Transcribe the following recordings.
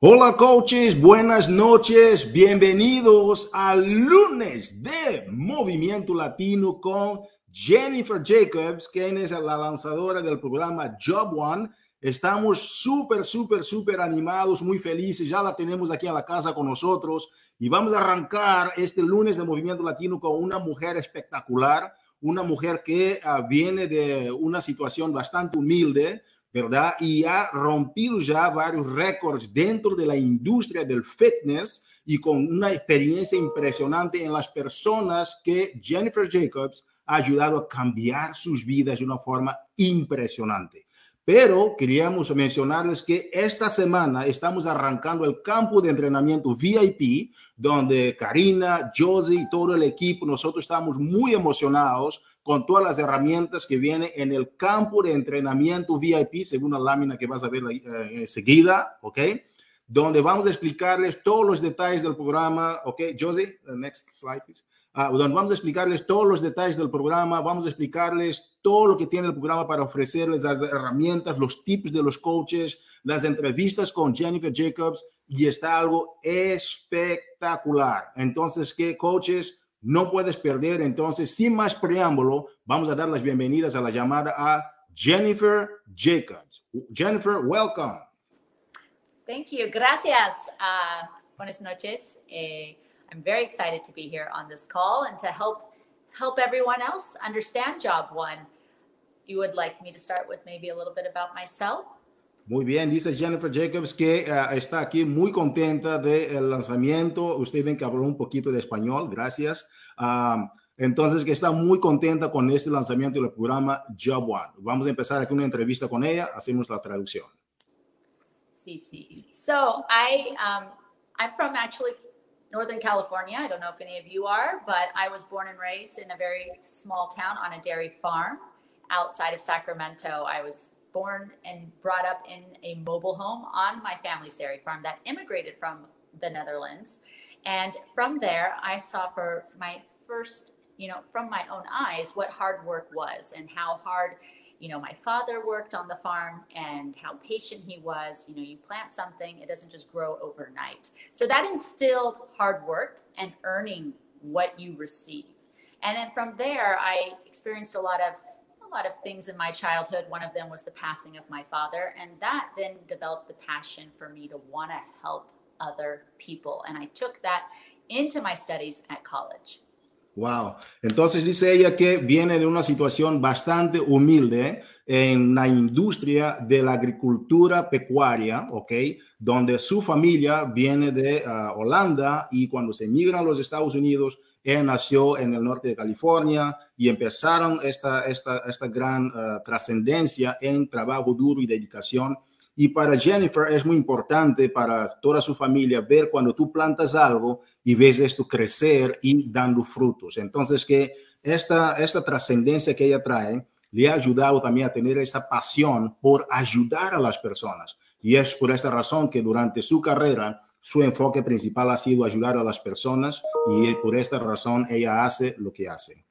Hola coaches, buenas noches, bienvenidos al lunes de Movimiento Latino con Jennifer Jacobs, quien es la lanzadora del programa Job One. Estamos súper, súper, súper animados, muy felices, ya la tenemos aquí en la casa con nosotros. Y vamos a arrancar este lunes de Movimiento Latino con una mujer espectacular, una mujer que uh, viene de una situación bastante humilde, ¿verdad? Y ha rompido ya varios récords dentro de la industria del fitness y con una experiencia impresionante en las personas que Jennifer Jacobs ha ayudado a cambiar sus vidas de una forma impresionante. Pero queríamos mencionarles que esta semana estamos arrancando el campo de entrenamiento VIP, donde Karina, Josie y todo el equipo, nosotros estamos muy emocionados con todas las herramientas que vienen en el campo de entrenamiento VIP, según la lámina que vas a ver eh, enseguida, ¿ok? Donde vamos a explicarles todos los detalles del programa, ¿ok? Josie, next slide, please. Uh, donde vamos a explicarles todos los detalles del programa, vamos a explicarles todo lo que tiene el programa para ofrecerles las herramientas, los tips de los coaches, las entrevistas con Jennifer Jacobs y está algo espectacular. Entonces, ¿qué coaches? No puedes perder. Entonces, sin más preámbulo, vamos a dar las bienvenidas a la llamada a Jennifer Jacobs. Jennifer, welcome. Thank you. Gracias. Uh, buenas noches. Uh, I'm very excited to be here on this call and to help help everyone else understand Job One. You would like me to start with maybe a little bit about myself? Muy bien, dice Jennifer Jacobs que uh, está aquí muy contenta del lanzamiento. Usted ven que habló un poquito de español, gracias. Entonces, que está muy contenta con este lanzamiento del programa Job One. Vamos a empezar aquí una entrevista con ella, hacemos la traducción. Sí, sí. So, I, um, I'm from actually Northern California. I don't know if any of you are, but I was born and raised in a very small town on a dairy farm outside of Sacramento. I was born and brought up in a mobile home on my family's dairy farm that immigrated from the Netherlands. And from there, I saw for my first, you know, from my own eyes, what hard work was and how hard, you know, my father worked on the farm and how patient he was. You know, you plant something, it doesn't just grow overnight. So that instilled hard work and earning what you receive. And then from there, I experienced a lot of lot of things in my childhood. One of them was the passing of my father, and that then developed the passion for me to want to help other people. And I took that into my studies at college. Wow. Entonces dice ella que viene de una situación bastante humilde en la industria de la agricultura pecuaria, ¿ok? Donde su familia viene de uh, Holanda y cuando se migran a los Estados Unidos, él nació en el norte de California y empezaron esta, esta, esta gran uh, trascendencia en trabajo duro y dedicación. Y para Jennifer es muy importante para toda su familia ver cuando tú plantas algo y ves esto crecer y dando frutos. Entonces que esta, esta trascendencia que ella trae le ha ayudado también a tener esta pasión por ayudar a las personas. Y es por esta razón que durante su carrera su enfoque principal ha sido ayudar a las personas y por esta razón ella hace lo que hace.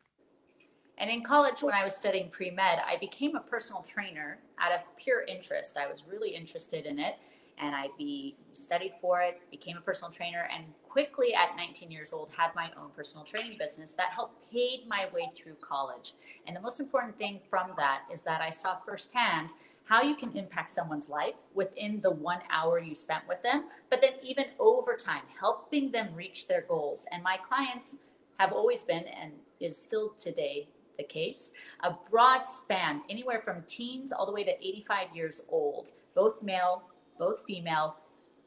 And in college, when I was studying pre med, I became a personal trainer out of pure interest. I was really interested in it, and I be studied for it, became a personal trainer, and quickly at 19 years old had my own personal training business that helped paid my way through college. And the most important thing from that is that I saw firsthand how you can impact someone's life within the one hour you spent with them, but then even over time, helping them reach their goals. And my clients have always been and is still today the case a broad span, anywhere from teens all the way to 85 years old, both male, both female.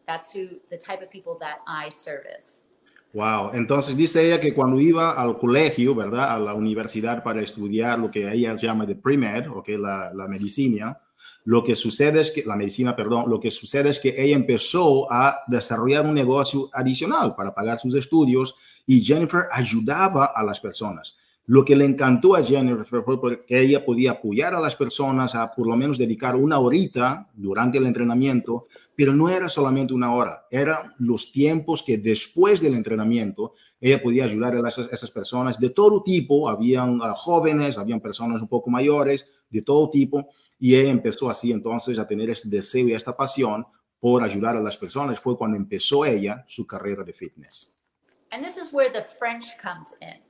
That's who the type of people that I service. Wow, entonces dice ella que cuando iba al colegio, ¿verdad? A la universidad para estudiar lo que ella llama de pre-med, o que la, la medicina, Lo que sucede es que, la medicina, perdón, lo que sucede es que ella empezó a desarrollar un negocio adicional para pagar sus estudios y Jennifer ayudaba a las personas. Lo que le encantó a Jennifer fue que ella podía apoyar a las personas a por lo menos dedicar una horita durante el entrenamiento, pero no era solamente una hora, eran los tiempos que después del entrenamiento ella podía ayudar a esas, personas de todo tipo, habían uh, jóvenes, habían personas un poco mayores, de todo tipo, y ella empezó así entonces a tener este deseo y esta pasión por ayudar a las personas fue cuando empezó ella su carrera de fitness. And this is where the French comes in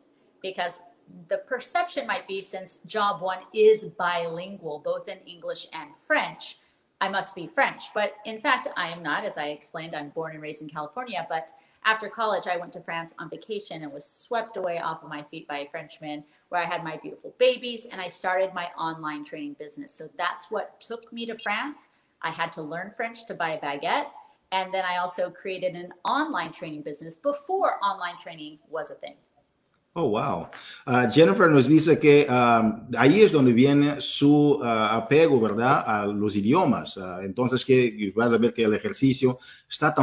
because the perception might be since job one is bilingual, both in English and French, I must be French. But in fact, I am not. As I explained, I'm born and raised in California. But after college, I went to France on vacation and was swept away off of my feet by a Frenchman where I had my beautiful babies and I started my online training business. So that's what took me to France. I had to learn French to buy a baguette. And then I also created an online training business before online training was a thing. Oh, wow. Uh, Jennifer nos dice que um, ahí es donde viene su uh, apego, ¿verdad?, a los idiomas. Entonces, que vas a ver que el ejercicio está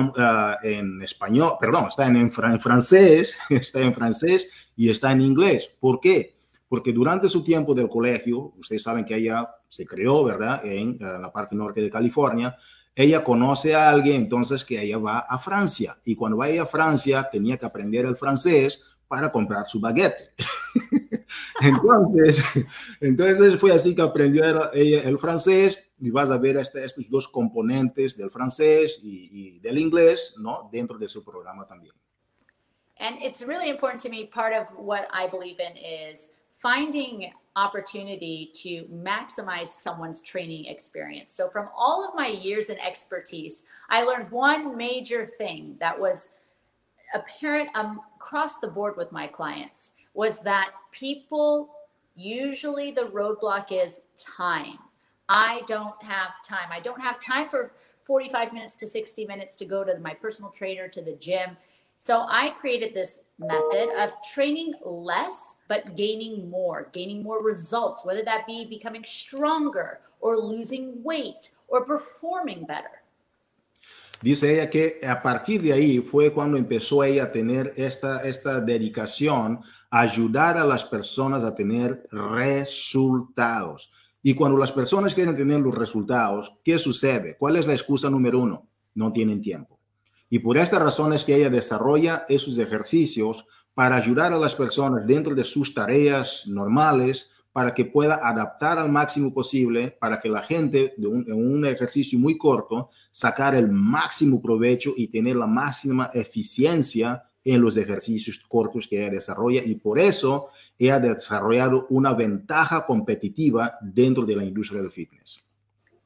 en español, perdón, está en, en, francés, está en francés y está en inglés. ¿Por qué? Porque durante su tiempo del colegio, ustedes saben que ella se creó, ¿verdad?, en la parte norte de California, ella conoce a alguien, entonces que ella va a Francia. Y cuando va a Francia, tenía que aprender el francés para comprar su baguette. entonces, entonces fue así que aprendió ella el francés y vas a ver este, estos dos componentes del francés y, y, del inglés ¿no? dentro de su programa también. And it's really important to me, part of what I believe in is finding opportunity to maximize someone's training experience. So from all of my years in expertise, I learned one major thing that was apparent um, across the board with my clients was that people usually the roadblock is time. I don't have time. I don't have time for 45 minutes to 60 minutes to go to my personal trainer, to the gym. So I created this method of training less, but gaining more, gaining more results, whether that be becoming stronger or losing weight or performing better. Dice ella que a partir de ahí fue cuando empezó ella a tener esta, esta dedicación a ayudar a las personas a tener resultados. Y cuando las personas quieren tener los resultados, ¿qué sucede? ¿Cuál es la excusa número uno? No tienen tiempo. Y por esta razón es que ella desarrolla esos ejercicios para ayudar a las personas dentro de sus tareas normales para que pueda adaptar al máximo posible, para que la gente de un, un, ejercicio muy corto sacar el máximo provecho y tener la máxima eficiencia en los ejercicios cortos que ella desarrolla y por eso ella ha desarrollado una ventaja competitiva dentro de la industria del fitness.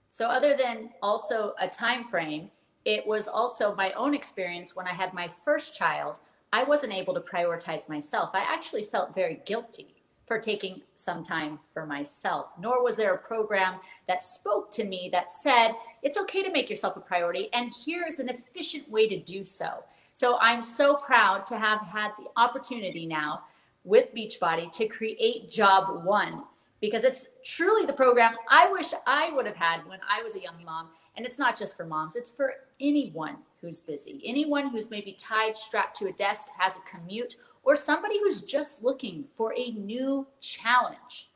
So other than also a time frame, it was also my own experience when I had my first child. I wasn't able to prioritize myself. I actually felt very guilty for taking some time for myself, nor was there a program that spoke to me that said, it's okay to make yourself a priority, and here's an efficient way to do so. So I'm so proud to have had the opportunity now with Beachbody to create Job One because it's truly the program I wish I would have had when I was a young mom. And it's not just for moms, it's for anyone who's busy, anyone who's maybe tied, strapped to a desk, has a commute, or somebody who's just looking for a new challenge.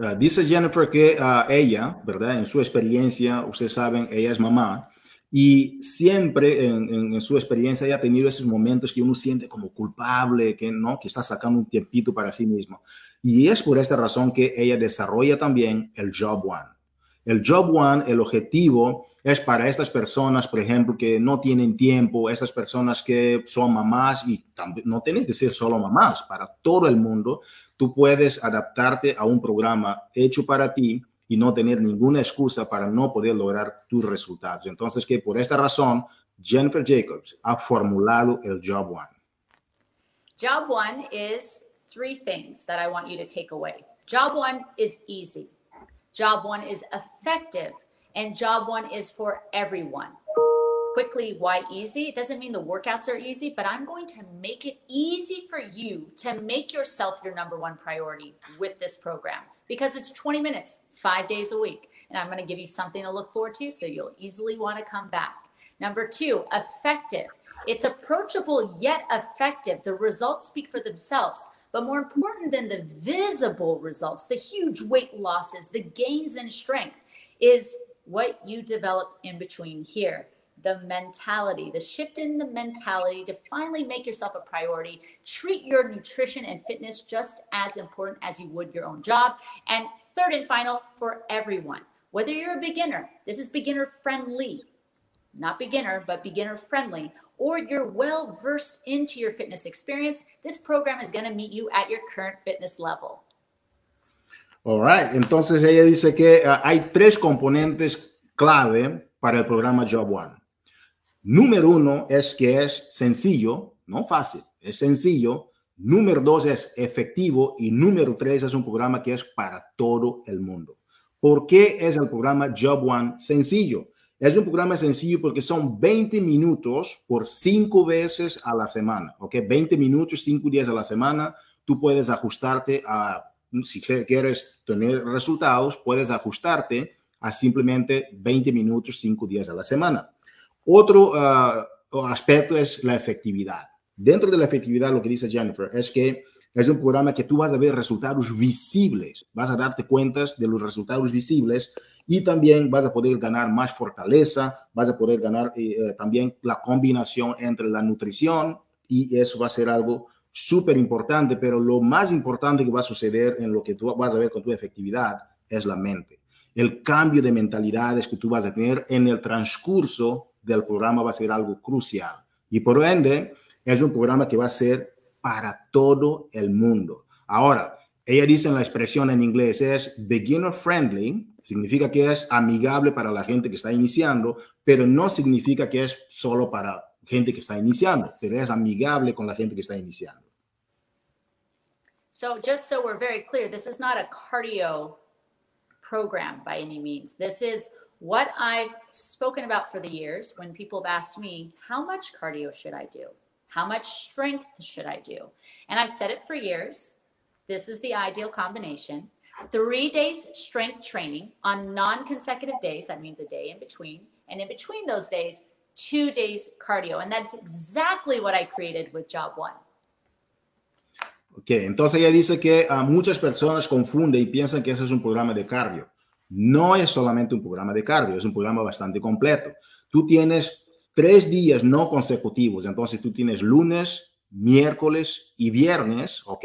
Uh, dice Jennifer que uh, ella, ¿verdad? En su experiencia, ustedes saben, ella es mamá y siempre en, en, en, su experiencia ella ha tenido esos momentos que uno siente como culpable, que no, que está sacando un tiempito para sí mismo. Y es por esta razón que ella desarrolla también el Job One. El Job One, el objetivo es para estas personas, por ejemplo, que no tienen tiempo, esas personas que son mamás y no tienen que ser solo mamás, para todo el mundo, tú puedes adaptarte a un programa hecho para ti y no tener ninguna excusa para no poder lograr tus resultados. Entonces, que por esta razón, Jennifer Jacobs ha formulado el Job One. Job One is three things that I want you to take away. Job One is easy. Job One is effective and job one is for everyone. Quickly, why easy? It doesn't mean the workouts are easy, but I'm going to make it easy for you to make yourself your number one priority with this program because it's 20 minutes, five days a week. And I'm going to give you something to look forward to so you'll easily want to come back. Number two, effective. It's approachable yet effective. The results speak for themselves. But more important than the visible results, the huge weight losses, the gains in strength, is what you develop in between here the mentality, the shift in the mentality to finally make yourself a priority. Treat your nutrition and fitness just as important as you would your own job. And third and final, for everyone, whether you're a beginner, this is beginner friendly. not beginner, but beginner friendly, or you're well versed into your fitness experience, this program is going to meet you at your current fitness level. All right. Entonces ella dice que uh, hay tres componentes clave para el programa Job One. Número uno es que es sencillo, no fácil, es sencillo. Número dos es efectivo y número tres es un programa que es para todo el mundo. ¿Por qué es el programa Job One sencillo? Es un programa sencillo porque son 20 minutos por cinco veces a la semana, ¿ok? 20 minutos, cinco días a la semana. Tú puedes ajustarte a, si quieres tener resultados, puedes ajustarte a simplemente 20 minutos, cinco días a la semana. Otro ah, aspecto es la efectividad. Dentro de la efectividad, lo que dice Jennifer es que es un programa que tú vas a ver resultados visibles, vas a darte cuentas de los resultados visibles y también vas a poder ganar más fortaleza, vas a poder ganar eh, eh, también la combinación entre la nutrición y eso va a ser algo súper importante, pero lo más importante que va a suceder en lo que tú vas a ver con tu efectividad es la mente. El cambio de mentalidades que tú vas a tener en el transcurso del programa va a ser algo crucial. Y por ende, es un programa que va a ser para todo el mundo. Ahora, ella dice en la expresión en inglés es beginner friendly, significa que es amigable para la gente que está iniciando, pero no significa que es solo para gente que está iniciando, pero es amigable con la gente que está iniciando. So just so we're very clear, this is not a cardio program by any means. This is what I've spoken about for the years when people have asked me, how much cardio should I do? How much strength should I do? And I've said it for years. This is the ideal combination. Three days strength training on non consecutive days. That means a day in between. And in between those days, two days cardio. And that's exactly what I created with Job One. Ok, entonces ella dice que a muchas personas confunden y piensan que ese es un programa de cardio. No es solamente un programa de cardio, es un programa bastante completo. Tú tienes tres días no consecutivos, entonces tú tienes lunes, miércoles y viernes, ¿ok?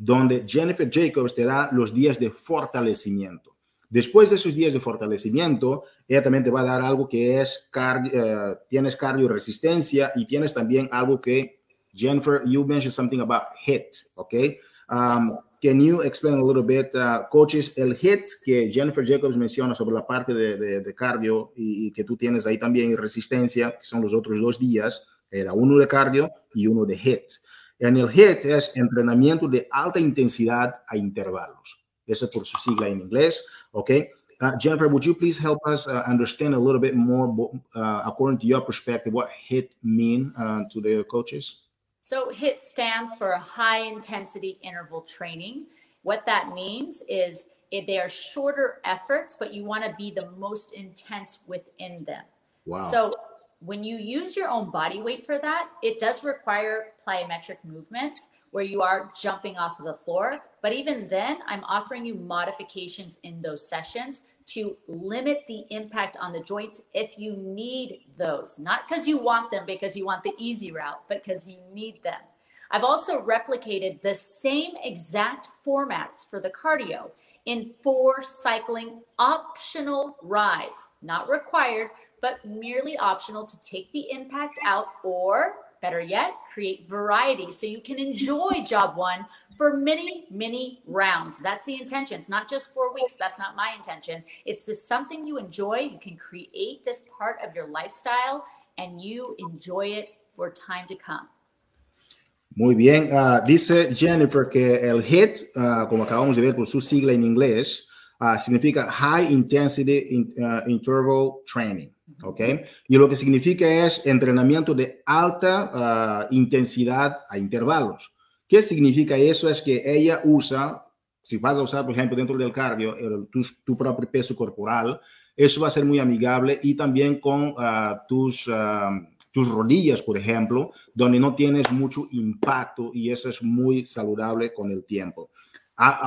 Donde Jennifer Jacobs te da los días de fortalecimiento. Después de esos días de fortalecimiento, ella también te va a dar algo que es, cardio, uh, tienes resistencia y tienes también algo que, Jennifer, you mentioned something about HIT, okay? Um, can you explain a little bit, uh, coaches, el HIT que Jennifer Jacobs menciona sobre la parte de, de, cardio y, y, que tú tienes ahí también, resistencia, que son los otros dos días, era uno de cardio y uno de HIT. En el HIT es entrenamiento de alta intensidad a intervalos. Eso por su sigla en inglés, ¿ok? Uh, Jennifer, would you please help us uh, understand a little bit more, uh, according to your perspective, what HIT mean uh, to the coaches? So HIT stands for high intensity interval training. What that means is they are shorter efforts, but you want to be the most intense within them. Wow. So when you use your own body weight for that, it does require plyometric movements where you are jumping off of the floor. But even then, I'm offering you modifications in those sessions to limit the impact on the joints if you need those, not because you want them, because you want the easy route, but because you need them. I've also replicated the same exact formats for the cardio in four cycling optional rides, not required, but merely optional to take the impact out or better yet, create variety so you can enjoy job one for many, many rounds. That's the intention. It's not just four weeks. That's not my intention. It's this something you enjoy. You can create this part of your lifestyle and you enjoy it for time to come. Muy bien. Uh, dice Jennifer que el HIT, uh, como acabamos de ver por su sigla en inglés, uh, significa High Intensity in, Interval Training. ¿Ok? Y lo que significa es entrenamiento de alta uh, intensidad a intervalos. ¿Qué significa eso? Es que ella usa, si vas a usar, por ejemplo, dentro del cardio, el, tu, tu, propio peso corporal, eso va a ser muy amigable y también con uh, tus, uh, tus rodillas, por ejemplo, donde no tienes mucho impacto y eso es muy saludable con el tiempo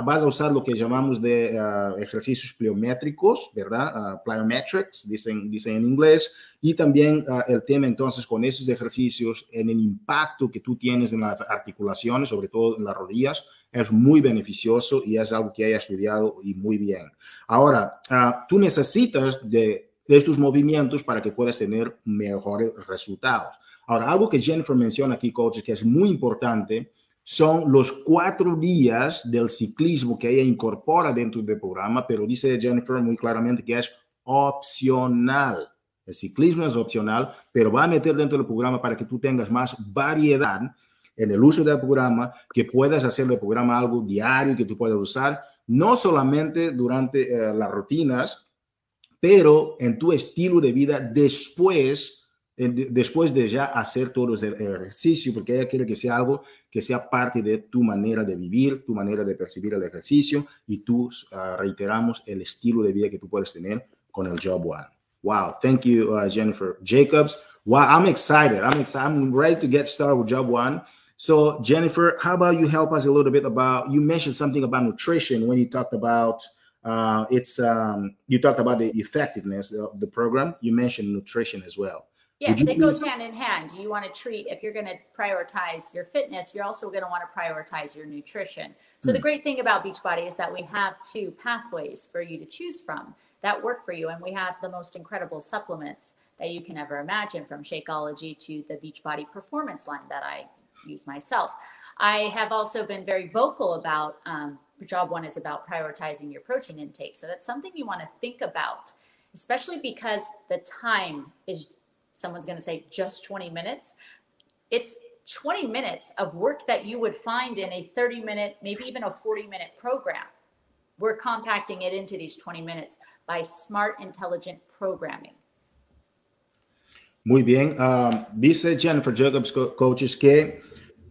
vas a usar lo que llamamos de uh, ejercicios pliométricos, ¿verdad? Uh, plyometrics, dicen, dicen en inglés, y también uh, el tema entonces con esos ejercicios en el impacto que tú tienes en las articulaciones, sobre todo en las rodillas, es muy beneficioso y es algo que he estudiado y muy bien. Ahora, tú necesitas de estos movimientos para que puedas tener mejores resultados. Ahora, algo que Jennifer menciona aquí, coaches, que es muy importante, son los cuatro días del ciclismo que ella incorpora dentro del programa, pero dice Jennifer muy claramente que es opcional. El ciclismo es opcional, pero va a meter dentro del programa para que tú tengas más variedad en el uso del programa, que puedas hacer el programa algo diario que tú puedas usar, no solamente durante eh, las rutinas, pero en tu estilo de vida después después de ya hacer todo el ejercicio, porque ella quiere que sea algo que sea parte de tu manera de vivir, tu manera de percibir el ejercicio y tú, uh, reiteramos, el estilo de vida que tú puedes tener con el Job One. Wow, thank you, uh, Jennifer Jacobs. Wow, I'm excited. I'm excited. I'm ready to get started with Job One. So, Jennifer, how about you help us a little bit about? You mentioned something about nutrition when you talked about uh, it's. Um, you talked about the effectiveness of the program. You mentioned nutrition as well. Yes, it goes hand in hand. You want to treat, if you're going to prioritize your fitness, you're also going to want to prioritize your nutrition. So, mm. the great thing about Beachbody is that we have two pathways for you to choose from that work for you. And we have the most incredible supplements that you can ever imagine from Shakeology to the Beachbody Performance line that I use myself. I have also been very vocal about um, job one is about prioritizing your protein intake. So, that's something you want to think about, especially because the time is someone's going to say just 20 minutes. It's 20 minutes of work that you would find in a 30 minute, maybe even a 40 minute program. We're compacting it into these 20 minutes by smart, intelligent programming. Muy bien. Um, dice Jennifer Jacobs, coaches, que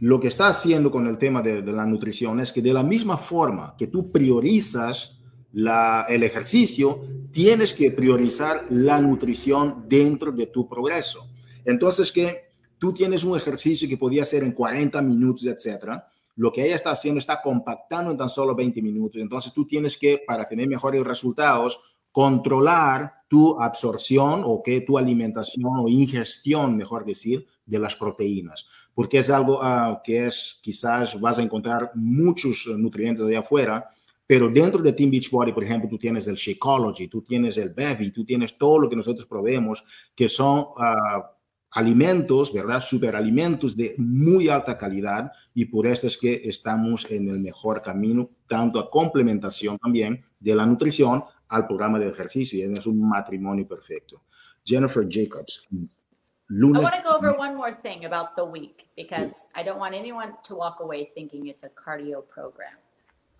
lo que está haciendo con el tema de, de, la nutrición es que de la misma forma que tú priorizas la, el ejercicio, tienes que priorizar la nutrición dentro de tu progreso. Entonces, que tú tienes un ejercicio que podía hacer en 40 minutos, etcétera. Lo que ella está haciendo está compactando en tan solo 20 minutos. Entonces, tú tienes que, para tener mejores resultados, controlar tu absorción o que tu alimentación o ingestión, mejor decir, de las proteínas, porque es algo uh, que es quizás vas a encontrar muchos nutrientes de afuera pero dentro de Team Beachbody, por ejemplo, tú tienes el Shakeology, tú tienes el Bevy, tú tienes todo lo que nosotros proveemos, que son uh, alimentos, ¿verdad? Superalimentos de muy alta calidad y por eso es que estamos en el mejor camino, tanto a complementación también de la nutrición al programa de ejercicio y es un matrimonio perfecto. Jennifer Jacobs. Lunes. I want to go over one more thing about the week because I don't want anyone to walk away thinking it's a cardio program.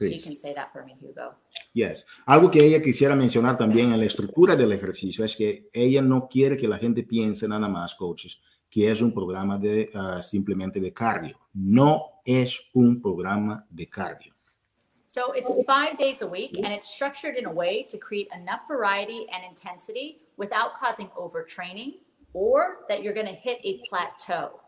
So you can say that for me, Hugo. Yes. Algo que ella quisiera mencionar también en la estructura del ejercicio es que ella no quiere que la gente piense nada más, coaches, que es un programa de uh, simplemente de cardio. No es un programa de cardio. So it's five days a week and it's structured in a way to create enough variety and intensity without causing overtraining or that you're going to hit a plateau.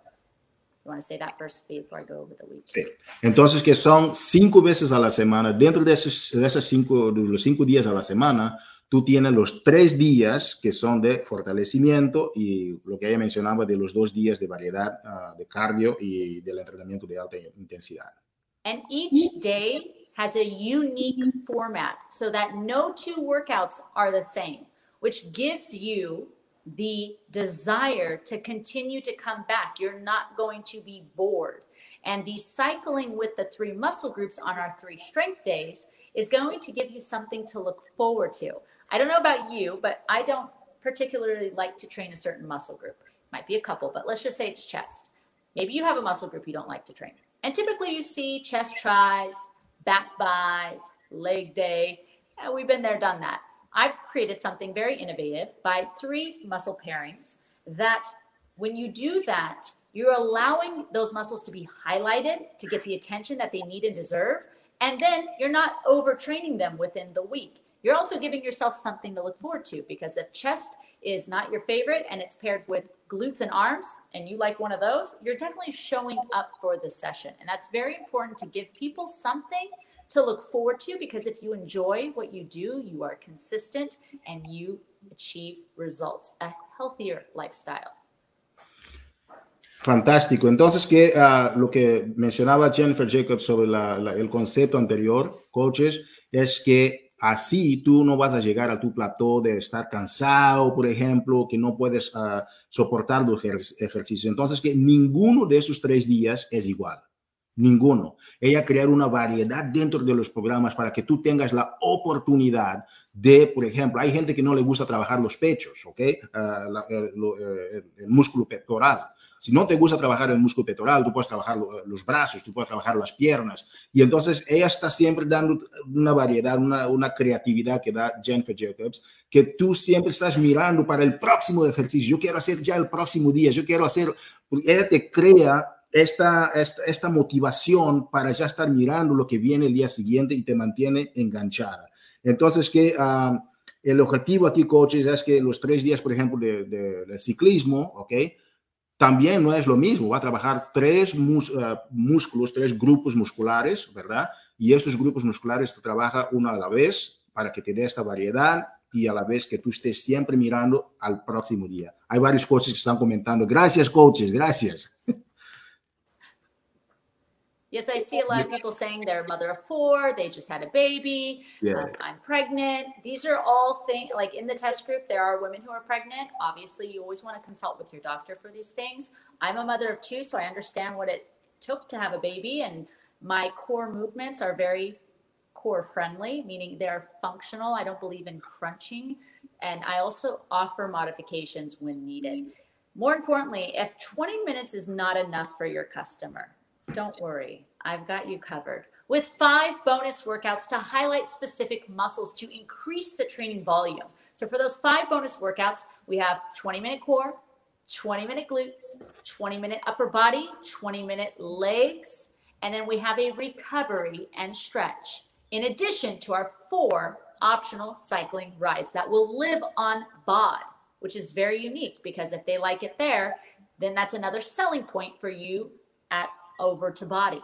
You want to say that first before I go over the week? Sí. Entonces, que son cinco veces a la semana. Dentro de esos, de esos cinco, de los cinco días a la semana, tú tienes los tres días que son de fortalecimiento y lo que ella mencionaba de los dos días de variedad uh, de cardio y del entrenamiento de alta intensidad. And each day has a unique format so that no two workouts are the same, which gives you the desire to continue to come back. You're not going to be bored. And the cycling with the three muscle groups on our three strength days is going to give you something to look forward to. I don't know about you, but I don't particularly like to train a certain muscle group. Might be a couple, but let's just say it's chest. Maybe you have a muscle group you don't like to train. And typically you see chest tries, back buys, leg day. Yeah, we've been there, done that. I've created something very innovative by three muscle pairings that when you do that, you're allowing those muscles to be highlighted to get the attention that they need and deserve. And then you're not overtraining them within the week. You're also giving yourself something to look forward to because if chest is not your favorite and it's paired with glutes and arms and you like one of those, you're definitely showing up for the session. And that's very important to give people something to look forward to because if you enjoy what you do, you are consistent and you achieve results, a healthier lifestyle. Fantástico. Entonces, que uh, lo que mencionaba Jennifer Jacobs sobre la, la, el concepto anterior, coaches, es que Así tú no vas a llegar a tu plató de estar cansado, por ejemplo, que no puedes uh, soportar los ejercicios. Entonces, que ninguno de esos tres días es igual. Ninguno. Ella crear una variedad dentro de los programas para que tú tengas la oportunidad de, por ejemplo, hay gente que no le gusta trabajar los pechos, ¿ok? Uh, el, el, músculo pectoral. Si no te gusta trabajar el músculo pectoral, tú puedes trabajar los brazos, tú puedes trabajar las piernas. Y entonces ella está siempre dando una variedad, una, una creatividad que da Jennifer Jacobs, que tú siempre estás mirando para el próximo ejercicio. Yo quiero hacer ya el próximo día, yo quiero hacer, ella te crea esta, esta, motivación para ya estar mirando lo que viene el día siguiente y te mantiene enganchada. Entonces, que uh, el objetivo aquí, coaches, es que los tres días, por ejemplo, de, ciclismo, ¿ok? también no es lo mismo. Va a trabajar tres uh, músculos, tres grupos musculares, ¿verdad? Y estos grupos musculares trabaja uno a la vez para que te dé esta variedad y a la vez que tú estés siempre mirando al próximo día. Hay varios coaches que están comentando. Gracias, coaches, gracias. Yes, I see a lot of people saying they're a mother of four, they just had a baby, yeah. um, I'm pregnant. These are all things like in the test group, there are women who are pregnant. Obviously, you always want to consult with your doctor for these things. I'm a mother of two, so I understand what it took to have a baby, and my core movements are very core friendly, meaning they're functional. I don't believe in crunching, and I also offer modifications when needed. More importantly, if 20 minutes is not enough for your customer, don't worry, I've got you covered. With five bonus workouts to highlight specific muscles to increase the training volume. So, for those five bonus workouts, we have 20 minute core, 20 minute glutes, 20 minute upper body, 20 minute legs, and then we have a recovery and stretch, in addition to our four optional cycling rides that will live on BOD, which is very unique because if they like it there, then that's another selling point for you at over to body.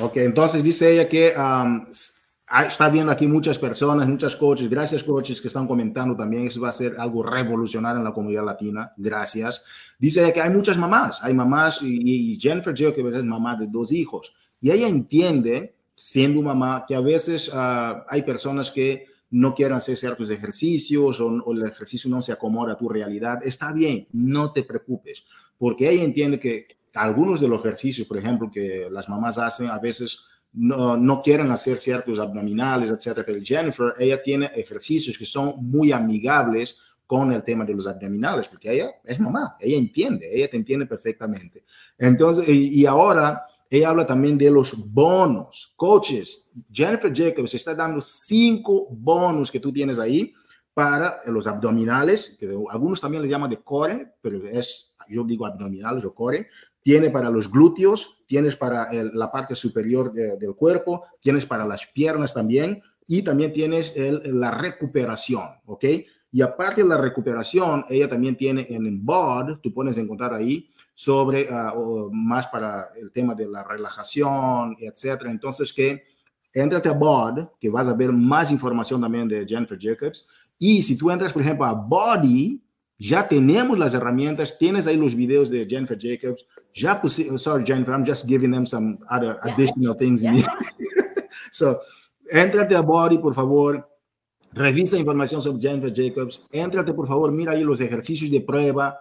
Ok, entonces dice ella que um, está viendo aquí muchas personas, muchas coaches, gracias coaches que están comentando también, eso va a ser algo revolucionario en la comunidad latina, gracias. Dice ella que hay muchas mamás, hay mamás y, y Jennifer que es mamá de dos hijos. Y ella entiende, siendo mamá, que a veces uh, hay personas que no quieren hacer ciertos ejercicios o, o, el ejercicio no se acomoda a tu realidad, está bien, no te preocupes, porque ella entiende que algunos de los ejercicios, por ejemplo, que las mamás hacen, a veces no, no quieren hacer ciertos abdominales, etcétera. Pero Jennifer, ella tiene ejercicios que son muy amigables con el tema de los abdominales, porque ella es mamá, ella entiende, ella te entiende perfectamente. Entonces, y, y ahora ella habla también de los bonos. Coaches, Jennifer Jacobs está dando cinco bonos que tú tienes ahí para los abdominales, que algunos también le llaman de core, pero es, yo digo abdominales o core, tiene para los glúteos, tienes para el, la parte superior de, del cuerpo, tienes para las piernas también y también tienes la recuperación, ¿ok? Y aparte de la recuperación, ella también tiene en el BOD, tú puedes encontrar ahí, sobre uh, más para el tema de la relajación, etcétera. Entonces, que entrate a BOD, que vas a ver más información también de Jennifer Jacobs. Y si tú entras, por ejemplo, a Body, ya tenemos las herramientas, tienes ahí los videos de Jennifer Jacobs, ya puse, sorry Jennifer, I'm just giving them some other yeah. additional things. Yeah. so, entrate a Body, por favor, revisa información sobre Jennifer Jacobs, entrate por favor, mira ahí los ejercicios de prueba.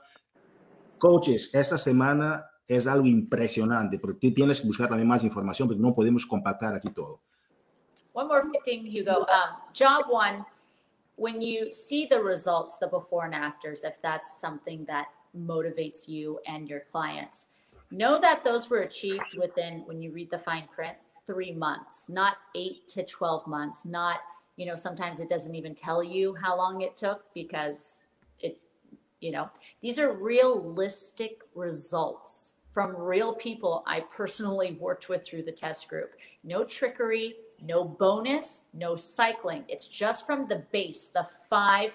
Coaches, esta semana es algo impresionante, porque tú tienes que buscar también más información, porque no podemos compactar aquí todo. One more thing, Hugo. Um, job one, when you see the results, the before and afters, if that's something that motivates you and your clients, know that those were achieved within, when you read the fine print, three months, not eight to 12 months, not, you know, sometimes it doesn't even tell you how long it took because it, you know, these are realistic results from real people I personally worked with through the test group. No trickery, no bonus, no cycling. It's just from the base, the five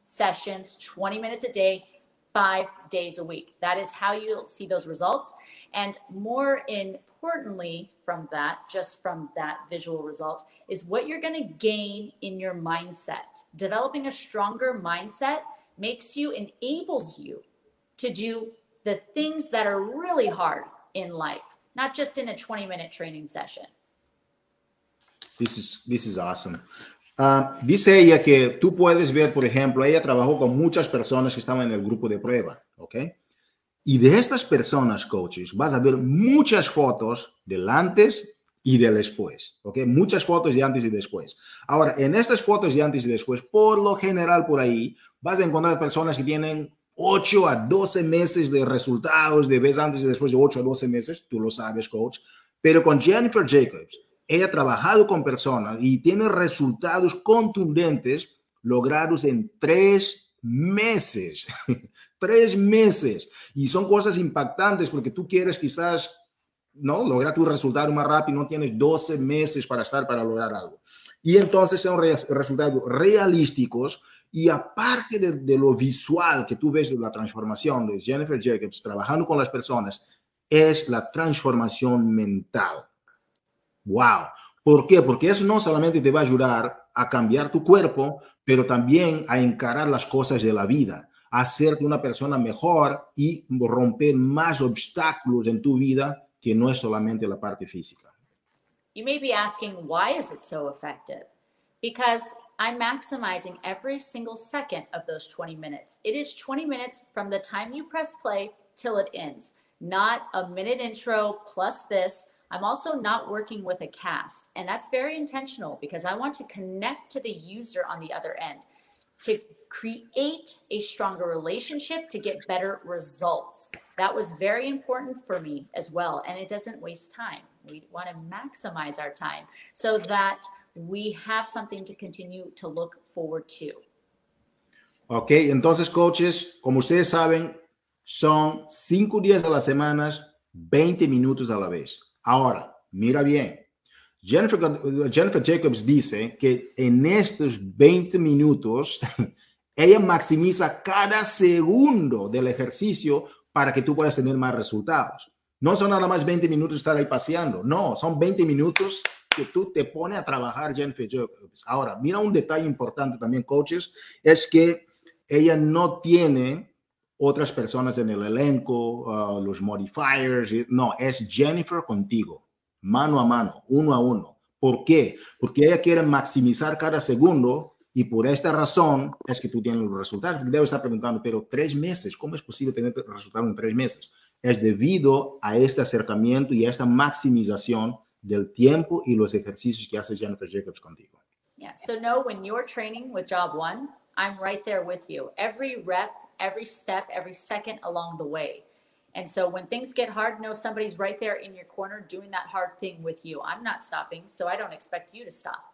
sessions, 20 minutes a day, five days a week. That is how you'll see those results. And more importantly, from that, just from that visual result, is what you're going to gain in your mindset. Developing a stronger mindset makes you, enables you to do the things that are really hard in life, not just in a 20 minute training session. This is, this is awesome. Uh, dice ella que tú puedes ver, por ejemplo, ella trabajó con muchas personas que estaban en el grupo de prueba, ¿ok? Y de estas personas, coaches, vas a ver muchas fotos del antes y del después, ¿ok? Muchas fotos de antes y después. Ahora, en estas fotos de antes y después, por lo general por ahí, vas a encontrar personas que tienen 8 a 12 meses de resultados, de vez antes y después de 8 a 12 meses, tú lo sabes, coach. Pero con Jennifer Jacobs, ella ha trabajado con personas y tiene resultados contundentes logrados en tres meses. tres meses. Y son cosas impactantes porque tú quieres quizás, ¿no? Lograr tu resultado más rápido, no tienes 12 meses para estar para lograr algo. Y entonces son resultados realísticos y aparte de, de, lo visual que tú ves de la transformación de Jennifer Jacobs trabajando con las personas, es la transformación mental. ¡Wow! ¿Por qué? Porque eso no solamente te va a ayudar a cambiar tu cuerpo, pero también a encarar las cosas de la vida, a hacerte una persona mejor y romper más obstáculos en tu vida que no es solamente la parte física. You may be asking, why is it so effective? Because I'm maximizing every single second of those 20 minutes. It is 20 minutes from the time you press play till it ends, not a minute intro plus this. I'm also not working with a cast, and that's very intentional because I want to connect to the user on the other end to create a stronger relationship to get better results. That was very important for me as well, and it doesn't waste time. We want to maximize our time so that we have something to continue to look forward to. Ok, entonces, coaches, como ustedes saben, son cinco días a la semana, 20 minutos a la vez. Ahora, mira bien. Jennifer, Jennifer Jacobs dice que en estos 20 minutos, ella maximiza cada segundo del ejercicio para que tú puedas tener más resultados. No son nada más 20 minutos estar ahí paseando, no, son 20 minutos que tú te pones a trabajar, Jennifer Jacobs. Ahora, mira un detalle importante también, coaches, es que ella no tiene otras personas en el elenco, uh, los modifiers, no, es Jennifer contigo, mano a mano, uno a uno. ¿Por qué? Porque ella quiere maximizar cada segundo y por esta razón es que tú tienes los resultados. Debo estar preguntando, pero tres meses, ¿cómo es posible tener resultados en tres meses? Es debido a este acercamiento y a esta maximización del tiempo y los ejercicios que hace Jennifer Jacobs contigo. Yeah, so know when you're training with Job One, I'm right there with you. Every rep, every step, every second along the way. And so when things get hard, know somebody's right there in your corner doing that hard thing with you. I'm not stopping, so I don't expect you to stop.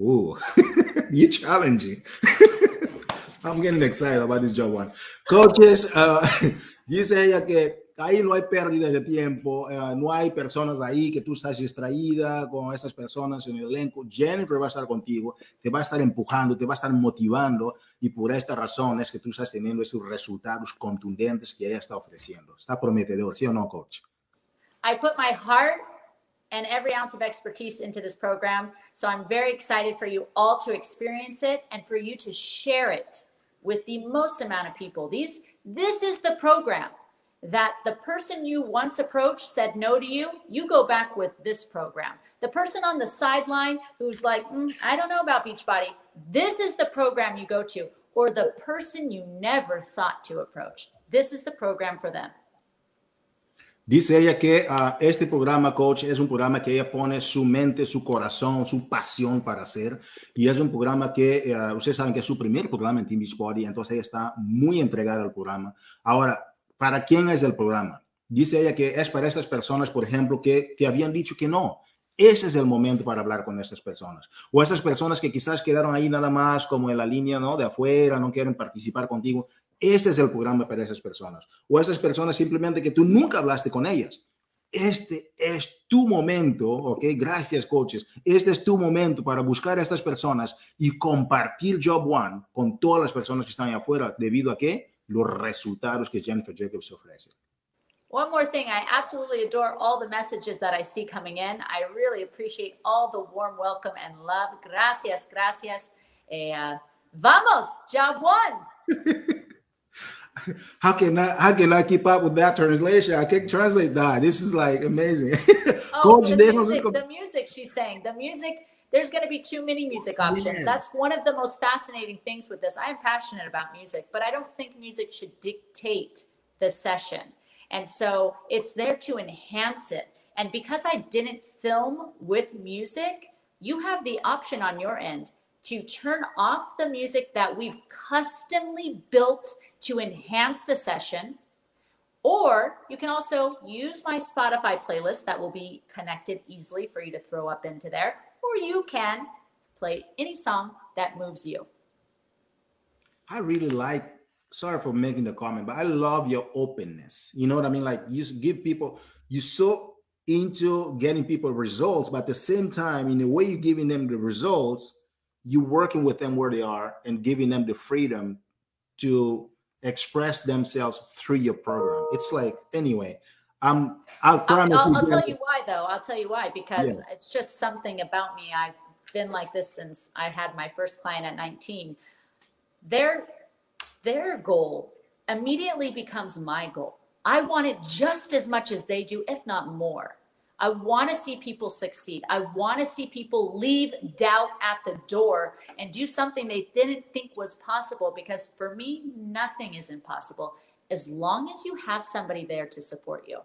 Ooh, you're challenging. I'm getting excited about this job one. Coaches, uh, dice ella que Ahí no hay pérdida de tiempo, eh, no hay personas ahí que tú estás distraída con estas personas en el elenco. Jennifer va a estar contigo, te va a estar empujando, te va a estar motivando y por esta razón es que tú estás teniendo esos resultados contundentes que ella está ofreciendo. Está prometedor, ¿sí o no, coach? I put my heart and every ounce of expertise into this program, so I'm very excited for you all to experience it and for you to share it with the most amount of people. These this is the program that the person you once approached said no to you, you go back with this program. The person on the sideline who's like, mm, I don't know about Beachbody, this is the program you go to. Or the person you never thought to approach. This is the program for them. Dice ella que uh, este programa, coach, es un programa que ella pone su mente, su corazón, su pasión para hacer. Y es un programa que uh, ustedes saben que es su primer programa en Team Beachbody, entonces ella está muy entregada al programa. Ahora, ¿Para quién es el programa? Dice ella que es para estas personas, por ejemplo, que, que habían dicho que no. Ese es el momento para hablar con estas personas. O esas personas que quizás quedaron ahí nada más como en la línea ¿no? de afuera, no quieren participar contigo. Este es el programa para esas personas. O esas personas simplemente que tú nunca hablaste con ellas. Este es tu momento, ¿ok? Gracias, coaches. Este es tu momento para buscar a estas personas y compartir Job One con todas las personas que están ahí afuera, debido a que los resultados que Jennifer Jacobs ofrece. One more thing, I absolutely adore all the messages that I see coming in. I really appreciate all the warm welcome and love. Gracias, gracias. Eh, uh, vamos, job one. how can I how can I keep up with that translation? I can't translate that. This is like amazing. oh, the music, the music she's saying. The music there's going to be too many music options. That's one of the most fascinating things with this. I am passionate about music, but I don't think music should dictate the session. And so it's there to enhance it. And because I didn't film with music, you have the option on your end to turn off the music that we've customly built to enhance the session. Or you can also use my Spotify playlist that will be connected easily for you to throw up into there. Or you can play any song that moves you. I really like, sorry for making the comment, but I love your openness. You know what I mean? Like you give people, you so into getting people results, but at the same time, in the way you're giving them the results, you're working with them where they are and giving them the freedom to express themselves through your program. It's like anyway. Um, I'll promise. I'll, I'll, I'll tell you why, though. I'll tell you why because yeah. it's just something about me. I've been like this since I had my first client at 19. Their their goal immediately becomes my goal. I want it just as much as they do, if not more. I want to see people succeed. I want to see people leave doubt at the door and do something they didn't think was possible because for me, nothing is impossible as long as you have somebody there to support you.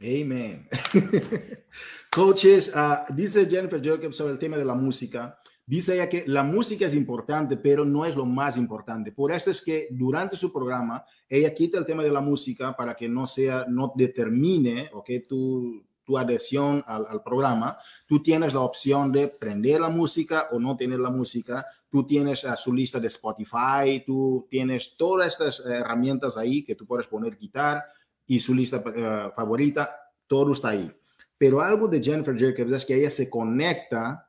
Amen. Coaches, uh, dice Jennifer Jacob sobre el tema de la música. Dice ella que la música es importante, pero no es lo más importante. Por eso es que durante su programa, ella quita el tema de la música para que no sea, no determine, ok, tú tu adhesión al, programa, tú tienes la opción de prender la música o no tener la música, tú tienes a su lista de Spotify, tú tienes todas estas herramientas ahí que tú puedes poner quitar y su lista eh, favorita, todo está ahí. Pero algo de Jennifer Jacobs es que ella se conecta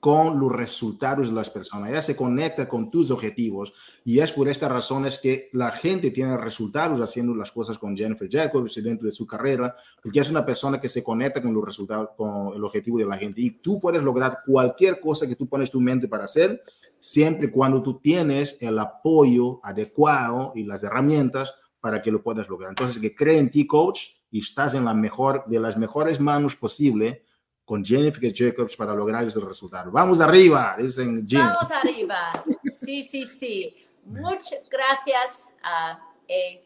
con los resultados de las personas. Ella se conecta con tus objetivos y es por esta razón es que la gente tiene resultados haciendo las cosas con Jennifer Jacobs dentro de su carrera, porque es una persona que se conecta con los resultados, con el objetivo de la gente. Y tú puedes lograr cualquier cosa que tú pones tu mente para hacer, siempre y cuando tú tienes el apoyo adecuado y las herramientas para que lo puedas lograr. Entonces, que cree en ti, coach, y estás en la mejor, de las mejores manos posible con Jennifer Jacobs para lograr ese resultado. Vamos arriba, dicen Jim. Vamos arriba. Sí, sí, sí. Muchas gracias. Uh, eh,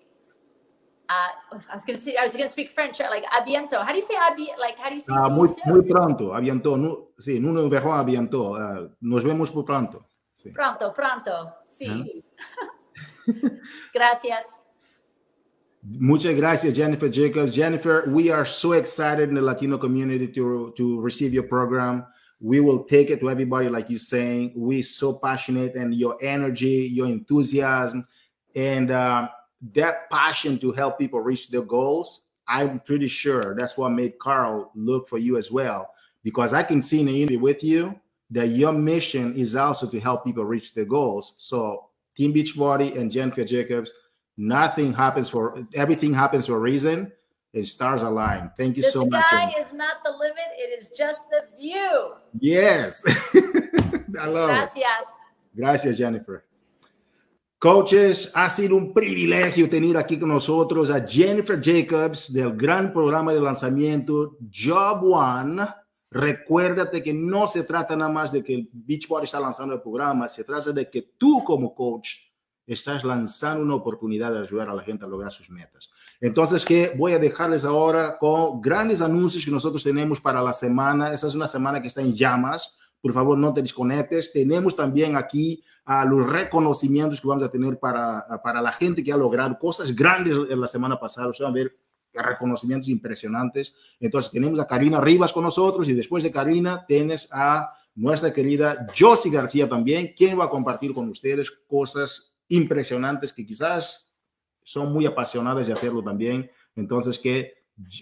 uh, I was going to I was going to speak French, like abiento. How do you say abi, like how do you say uh, muy, muy pronto, abiento. No, sí, no nos vemos abiento. Uh, nos vemos por pronto. Sí. Pronto, pronto. Sí. gracias. Muchas gracias, Jennifer Jacobs. Jennifer, we are so excited in the Latino community to, to receive your program. We will take it to everybody, like you're saying. We're so passionate, and your energy, your enthusiasm, and uh, that passion to help people reach their goals. I'm pretty sure that's what made Carl look for you as well, because I can see in the interview with you that your mission is also to help people reach their goals. So, Team Beachbody and Jennifer Jacobs, Nothing happens for everything happens for a reason. And stars align. Thank you the so much. The sky is not the limit, it is just the view. Yes. I love Gracias. It. Gracias, Jennifer. Coaches, ha sido un privilegio tener aquí con nosotros a Jennifer Jacobs del gran programa de lanzamiento Job One. Recuérdate que no se trata nada más de que Beachbody está lanzando el programa, se trata de que tú como coach estás lanzando una oportunidad de ayudar a la gente a lograr sus metas. Entonces, que voy a dejarles ahora con grandes anuncios que nosotros tenemos para la semana. Esa es una semana que está en llamas. Por favor, no te desconectes. Tenemos también aquí a los reconocimientos que vamos a tener para, para la gente que ha logrado cosas grandes en la semana pasada. O sea, a ver reconocimientos impresionantes. Entonces, tenemos a Karina Rivas con nosotros y después de Karina tienes a nuestra querida Josie García también, quien va a compartir con ustedes cosas impresionantes que quizás son muy apasionadas de hacerlo también. Entonces, que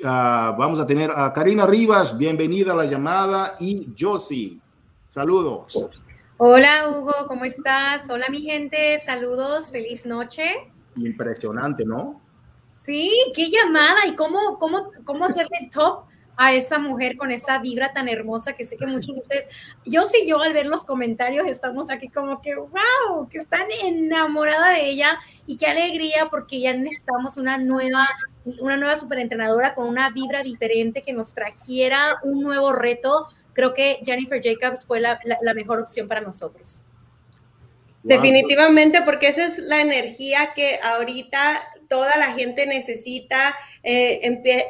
uh, vamos a tener a Karina Rivas, bienvenida a la llamada, y Josie. Saludos. Hola Hugo, ¿cómo estás? Hola mi gente, saludos, feliz noche. Impresionante, ¿no? Sí, qué llamada y cómo, cómo, cómo hacerle top a esa mujer con esa vibra tan hermosa que sé que muchos de ustedes, yo sí, yo al ver los comentarios estamos aquí como que, wow, que están enamorada de ella y qué alegría porque ya necesitamos una nueva, una nueva superentrenadora con una vibra diferente que nos trajera un nuevo reto creo que Jennifer Jacobs fue la, mejor opción para nosotros. Definitivamente, porque esa es la energía que ahorita toda la gente necesita. Eh,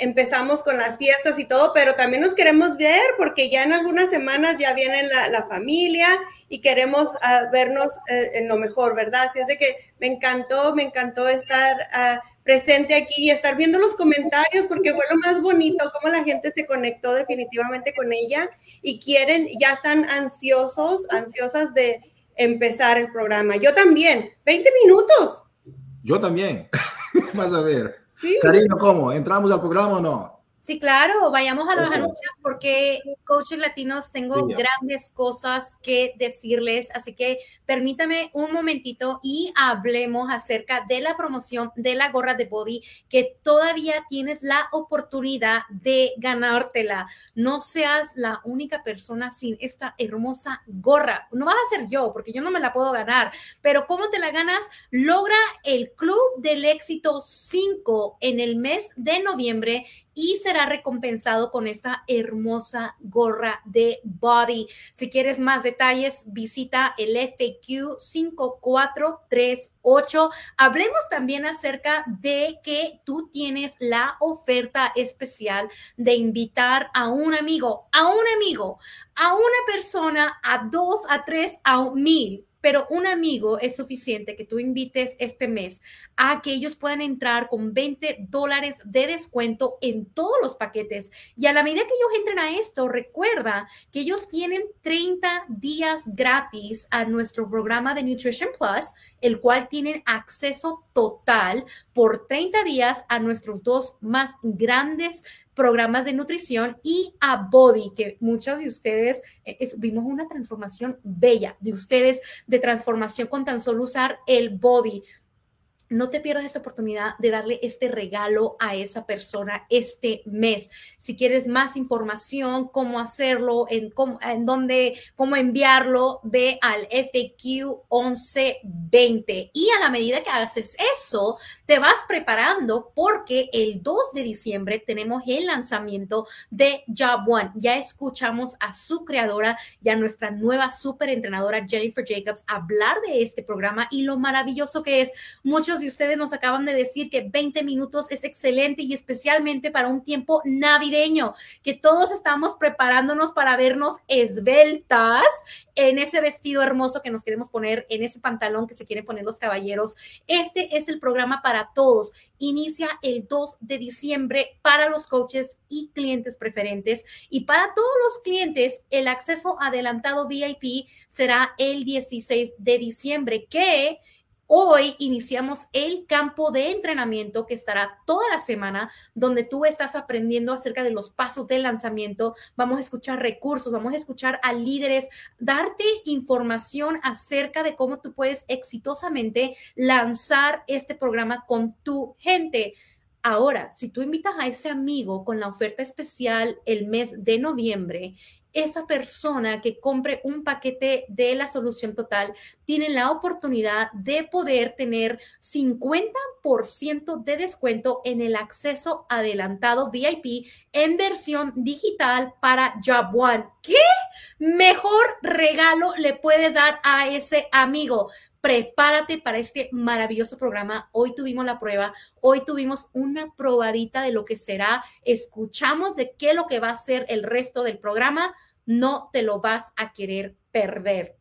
empezamos con las fiestas y todo, pero también nos queremos ver porque ya en algunas semanas ya viene la, familia y queremos ah, vernos eh, en lo mejor, ¿verdad? Así es de que me encantó, me encantó estar uh, presente aquí y estar viendo los comentarios porque fue lo más bonito, cómo la gente se conectó definitivamente con ella y quieren, ya están ansiosos, ansiosas de empezar el programa. Yo también, 20 minutos. Yo también, vas a ver. Cariño, ¿cómo? ¿Entramos al programa o no? Sí, claro, vayamos a los anuncios porque coaches latinos tengo grandes cosas que decirles, así que permítame un momentito y hablemos acerca de la promoción de la gorra de body que todavía tienes la oportunidad de ganártela. No seas la única persona sin esta hermosa gorra. No vas a ser yo porque yo no me la puedo ganar, pero ¿cómo te la ganas? Logra el Club del Éxito 5 en el mes de noviembre y será recompensado con esta hermosa gorra de body. Si quieres más detalles, visita el FQ 5438. Hablemos también acerca de que tú tienes la oferta especial de invitar a un amigo, a un amigo, a una persona, a dos, a tres, a mil pero un amigo es suficiente que tú invites este mes a que ellos puedan entrar con 20 dólares de descuento en todos los paquetes. Y a la medida que ellos entren a esto, recuerda que ellos tienen 30 días gratis a nuestro programa de Nutrition Plus, el cual tienen acceso total por 30 días a nuestros dos más grandes programas de nutrición y a Body, que muchos de ustedes eh, vimos una transformación bella de ustedes de transformación con tan solo usar el Body no te pierdas esta oportunidad de darle este regalo a esa persona este mes. Si quieres más información, cómo hacerlo, en, cómo, dónde, cómo enviarlo, ve al FQ 1120. Y a la medida que haces eso, te vas preparando porque el 2 de diciembre tenemos el lanzamiento de Job One. Ya escuchamos a su creadora y a nuestra nueva super entrenadora Jennifer Jacobs hablar de este programa y lo maravilloso que es. Muchos de ustedes nos acaban de decir que 20 minutos es excelente y especialmente para un tiempo navideño, que todos estamos preparándonos para vernos esbeltas en ese vestido hermoso que nos queremos poner, en ese pantalón que se quieren poner los caballeros. Este es el programa para todos. Inicia el 2 de diciembre para los coaches y clientes preferentes y para todos los clientes el acceso adelantado VIP será el 16 de diciembre, que Hoy iniciamos el campo de entrenamiento que estará toda la semana, donde tú estás aprendiendo acerca de los pasos del lanzamiento. Vamos a escuchar recursos, vamos a escuchar a líderes, darte información acerca de cómo tú puedes exitosamente lanzar este programa con tu gente. Ahora, si tú invitas a ese amigo con la oferta especial el mes de noviembre esa persona que compre un paquete de la solución total tiene la oportunidad de poder tener 50% de descuento en el acceso adelantado VIP en versión digital para Job One. ¿Qué mejor regalo le puedes dar a ese amigo? Prepárate para este maravilloso programa. Hoy tuvimos la prueba, hoy tuvimos una probadita de lo que será. Escuchamos de qué es lo que va a ser el resto del programa. No te lo vas a querer perder.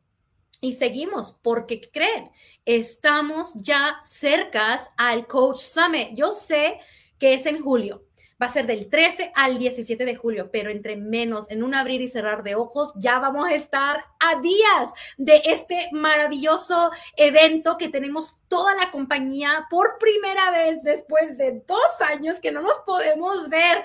Y seguimos, porque creen, estamos ya cercas al Coach Summit. Yo sé que es en julio, va a ser del 13 al 17 de julio, pero entre menos, en un abrir y cerrar de ojos, ya vamos a estar a días de este maravilloso evento que tenemos toda la compañía por primera vez después de dos años que no nos podemos ver.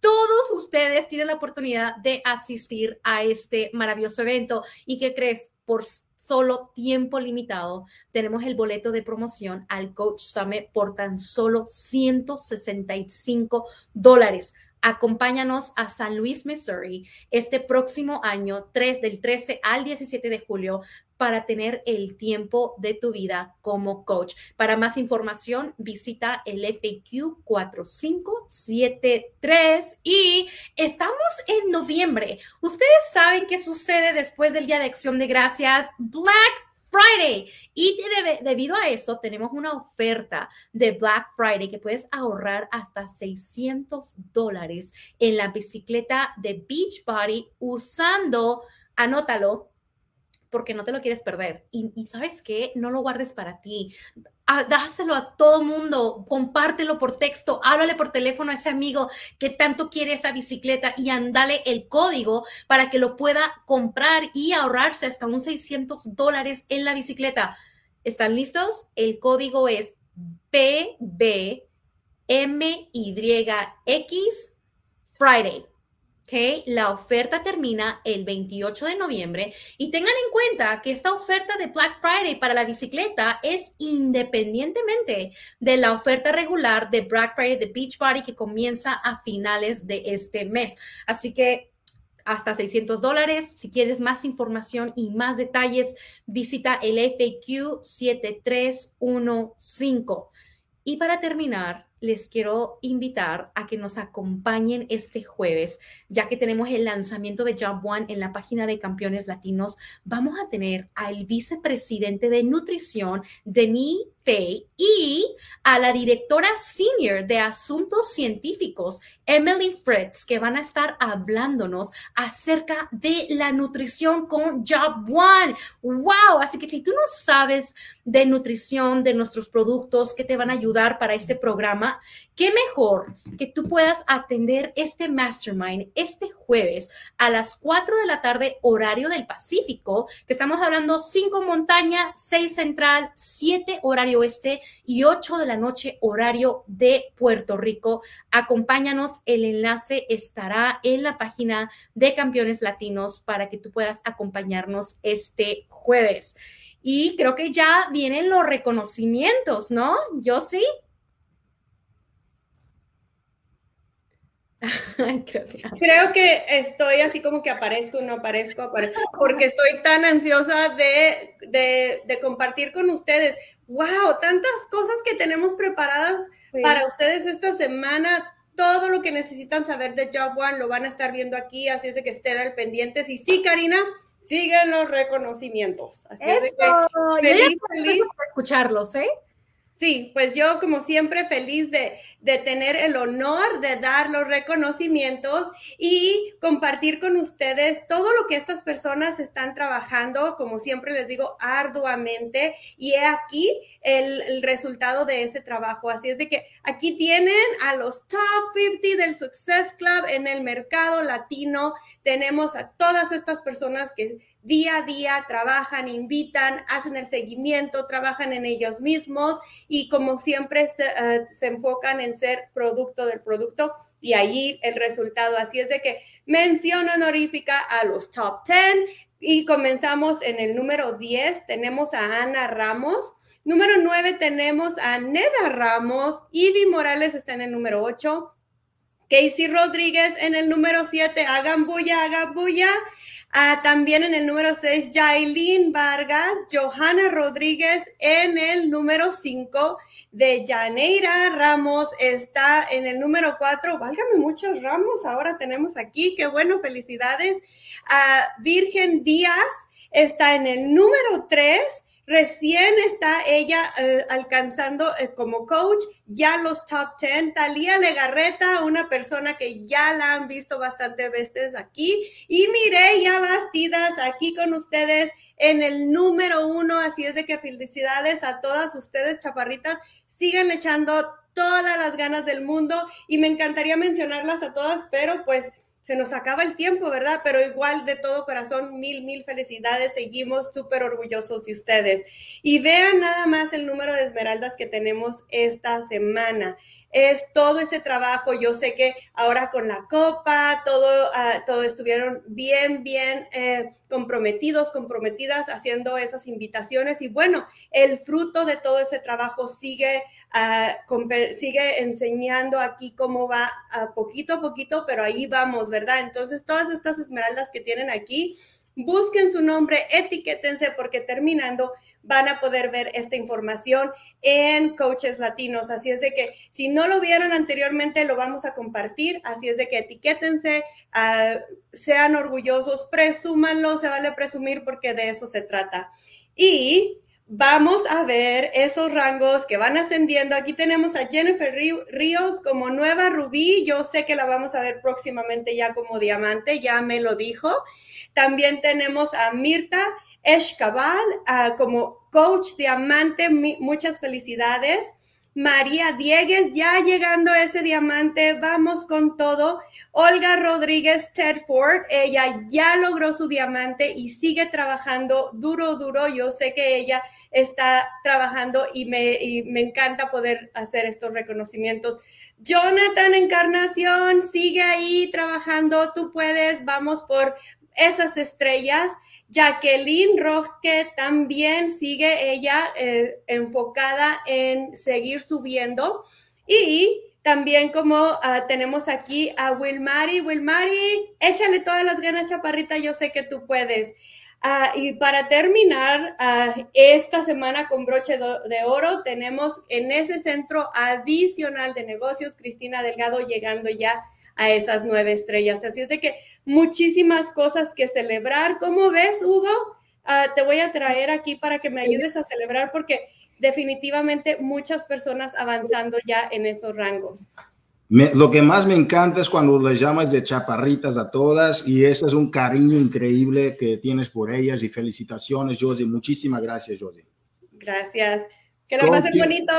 Todos ustedes tienen la oportunidad de asistir a este maravilloso evento. ¿Y qué crees? Por solo tiempo limitado, tenemos el boleto de promoción al Coach Summit por tan solo 165 dólares. Acompáñanos a San Luis, Missouri, este próximo año, 3, del 13 al 17 de julio, para tener el tiempo de tu vida como coach. Para más información, visita el FAQ 4573 y estamos en noviembre. Ustedes saben qué sucede después del Día de Acción de Gracias, Black Friday. Y debido a eso, tenemos una oferta de Black Friday que puedes ahorrar hasta 600 dólares en la bicicleta de Beachbody usando, anótalo, porque no te lo quieres perder. Y, sabes qué, no lo guardes para ti. Ah, dáselo a todo mundo, compártelo por texto, háblale por teléfono a ese amigo que tanto quiere esa bicicleta y andale el código para que lo pueda comprar y ahorrarse hasta un 600 dólares en la bicicleta. ¿Están listos? El código es PBMYX Friday. La oferta termina el 28 de noviembre y tengan en cuenta que esta oferta de Black Friday para la bicicleta es independientemente de la oferta regular de Black Friday de Beachbody que comienza a finales de este mes. Así que hasta 600 dólares. Si quieres más información y más detalles, visita el FAQ 7315. Y para terminar, les quiero invitar a que nos acompañen este jueves, ya que tenemos el lanzamiento de Job One en la página de Campeones Latinos. Vamos a tener al vicepresidente de nutrición, Denis Fay, y a la directora senior de asuntos científicos, Emily Fritz, que van a estar hablándonos acerca de la nutrición con Job One. ¡Wow! Así que si tú no sabes de nutrición, de nuestros productos que te van a ayudar para este programa, qué mejor que tú puedas atender este mastermind este jueves a las 4 de la tarde, horario del Pacífico, que estamos hablando 5 montaña, 6 central, 7 horario oeste y 8 de la noche, horario de Puerto Rico. Acompáñanos, el enlace estará en la página de Campeones Latinos para que tú puedas acompañarnos este jueves. Y creo que ya vienen los reconocimientos, ¿no? Yo sí. Creo que estoy así como que aparezco, no aparezco, aparezco, porque estoy tan ansiosa de, de, compartir con ustedes. ¡Wow! Tantas cosas que tenemos preparadas para ustedes esta semana. Todo lo que necesitan saber de Job One lo van a estar viendo aquí, así es de que estén al pendientes. Y sí, Karina, siguen los reconocimientos. Así es de que feliz, feliz. escucharlos, ¿eh? Sí, pues yo como siempre feliz de, tener el honor de dar los reconocimientos y compartir con ustedes todo lo que estas personas están trabajando, como siempre les digo, arduamente. Y he aquí el, el resultado de ese trabajo. Así es de que aquí tienen a los top 50 del Success Club en el mercado latino. Tenemos a todas estas personas que día a día trabajan, invitan, hacen el seguimiento, trabajan en ellos mismos y como siempre se, eh, enfocan en ser producto del producto y ahí el resultado. Así es de que mención honorífica a los top 10 y comenzamos en el número 10. Tenemos a Ana Ramos. Número 9 tenemos a Neda Ramos. Ivy Morales está en el número 8. Casey Rodríguez en el número 7. Hagan bulla, hagan bulla. Ah, también en el número 6, Jailin Vargas, Johanna Rodríguez en el número 5, de Janeira Ramos está en el número 4. Válgame muchos ramos, ahora tenemos aquí, qué bueno, felicidades. a Virgen Díaz está en el número 3. Recién está ella eh, alcanzando eh, como coach ya los top 10. Talía Legarreta, una persona que ya la han visto bastante veces aquí. Y ya Bastidas aquí con ustedes en el número uno. Así es de que felicidades a todas ustedes, chaparritas. Sigan echando todas las ganas del mundo y me encantaría mencionarlas a todas, pero pues se nos acaba el tiempo, ¿verdad? Pero igual de todo corazón, mil, mil felicidades. Seguimos súper orgullosos de ustedes. Y vean nada más el número de esmeraldas que tenemos esta semana es todo ese trabajo. Yo sé que ahora con la copa, todo, uh, todo estuvieron bien, bien eh, comprometidos, comprometidas haciendo esas invitaciones. Y bueno, el fruto de todo ese trabajo sigue, uh, sigue enseñando aquí cómo va uh, poquito a poquito, pero ahí vamos, ¿verdad? Entonces, todas estas esmeraldas que tienen aquí, busquen su nombre, etiquétense porque terminando van a poder ver esta información en Coaches Latinos. Así es de que si no lo vieron anteriormente, lo vamos a compartir. Así es de que etiquétense, uh, sean orgullosos, presúmanlo, se vale presumir porque de eso se trata. Y vamos a ver esos rangos que van ascendiendo. Aquí tenemos a Jennifer Ríos como nueva rubí. Yo sé que la vamos a ver próximamente ya como diamante, ya me lo dijo. También tenemos a Mirta Escabal uh, como coach diamante. Muchas felicidades. María Diegues, ya llegando ese diamante, vamos con todo. Olga Rodríguez Tedford, ella ya logró su diamante y sigue trabajando duro, duro. Yo sé que ella está trabajando y me, y me encanta poder hacer estos reconocimientos. Jonathan Encarnación, sigue ahí trabajando, tú puedes, vamos por esas estrellas. Jacqueline Roque también sigue ella eh, enfocada en seguir subiendo. Y también como uh, tenemos aquí a Wilmary. Wilmary, échale todas las ganas, chaparrita, yo sé que tú puedes. Uh, y para terminar uh, esta semana con broche de oro, tenemos en ese centro adicional de negocios, Cristina Delgado llegando ya a esas nueve estrellas. Así es de que muchísimas cosas que celebrar. ¿Cómo ves, Hugo? Uh, te voy a traer aquí para que me ayudes a celebrar porque definitivamente muchas personas avanzando ya en esos rangos. Me, lo que más me encanta es cuando les llamas de chaparritas a todas y ese es un cariño increíble que tienes por ellas y felicitaciones, Josie. Muchísimas gracias, Josie. Gracias. Que la pasen bonito.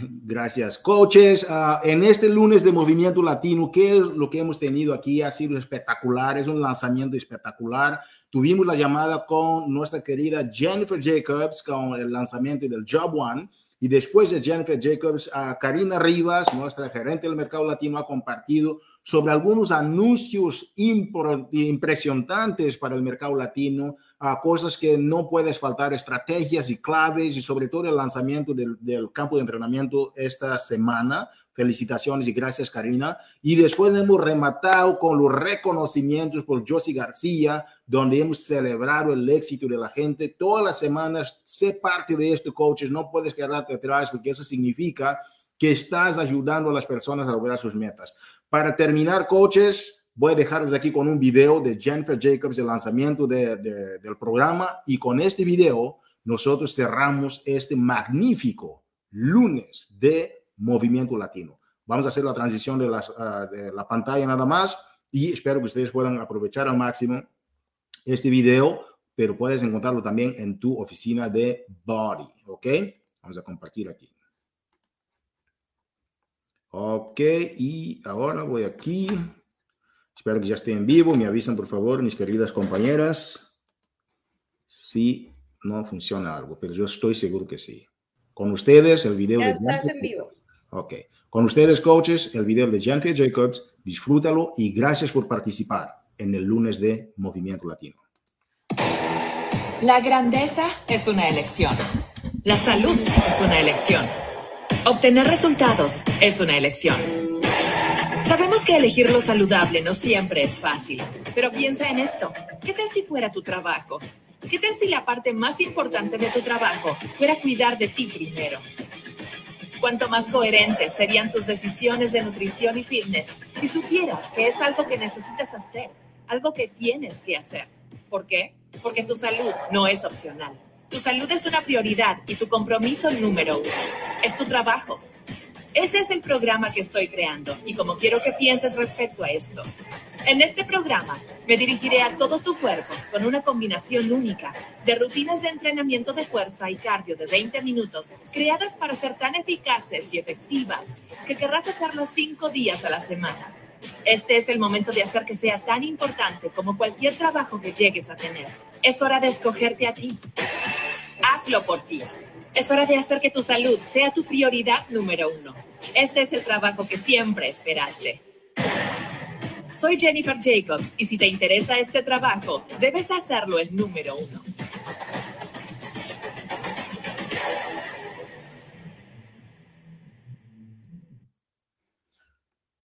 Gracias. Coaches, uh, en este lunes de Movimiento Latino, ¿qué es lo que hemos tenido aquí? Ha sido espectacular, es un lanzamiento espectacular. Tuvimos la llamada con nuestra querida Jennifer Jacobs con el lanzamiento del Job One. Y después de Jennifer Jacobs, uh, Karina Rivas, nuestra gerente del mercado latino, ha compartido sobre algunos anuncios impresionantes para el mercado latino, a cosas que no puedes faltar, estrategias y claves y sobre todo el lanzamiento del, del, campo de entrenamiento esta semana. Felicitaciones y gracias, Karina. Y después hemos rematado con los reconocimientos por Josie García, donde hemos celebrado el éxito de la gente. Todas las semanas, sé parte de esto, coaches. No puedes quedarte atrás porque eso significa que estás ayudando a las personas a lograr sus metas. Para terminar, coaches, voy a dejarles aquí con un video de Jennifer Jacobs, el lanzamiento de, de, del programa. Y con este video, nosotros cerramos este magnífico lunes de Movimiento Latino. Vamos a hacer la transición de, las, uh, de la pantalla nada más y espero que ustedes puedan aprovechar al máximo este video, pero puedes encontrarlo también en tu oficina de Body, ¿ok? Vamos a compartir aquí. Ok, y ahora voy aquí. Espero que ya esté en vivo. Me avisan, por favor, mis queridas compañeras, si no funciona algo, pero yo estoy seguro que sí. Con ustedes, el video ya de... estás en vivo. Ok. Con ustedes, coaches, el video de Jennifer Jacobs. Disfrútalo y gracias por participar en el lunes de Movimiento Latino. La grandeza es una elección. La salud es una elección. Obtener resultados es una elección. Sabemos que elegir lo saludable no siempre es fácil, pero piensa en esto. ¿Qué tal si fuera tu trabajo? ¿Qué tal si la parte más importante de tu trabajo fuera cuidar de ti primero? Cuanto más coherentes serían tus decisiones de nutrición y fitness si supieras que es algo que necesitas hacer, algo que tienes que hacer. ¿Por qué? Porque tu salud no es opcional. Tu salud es una prioridad y tu compromiso número uno es tu trabajo. Ese es el programa que estoy creando y como quiero que pienses respecto a esto. En este programa me dirigiré a todo tu cuerpo con una combinación única de rutinas de entrenamiento de fuerza y cardio de 20 minutos creadas para ser tan eficaces y efectivas que querrás hacerlo cinco días a la semana. Este es el momento de hacer que sea tan importante como cualquier trabajo que llegues a tener. Es hora de escogerte a ti. Hazlo por ti. Es hora de hacer que tu salud sea tu prioridad número uno. Este es el trabajo que siempre esperaste. Soy Jennifer Jacobs y si te interesa este trabajo, debes hacerlo el número uno.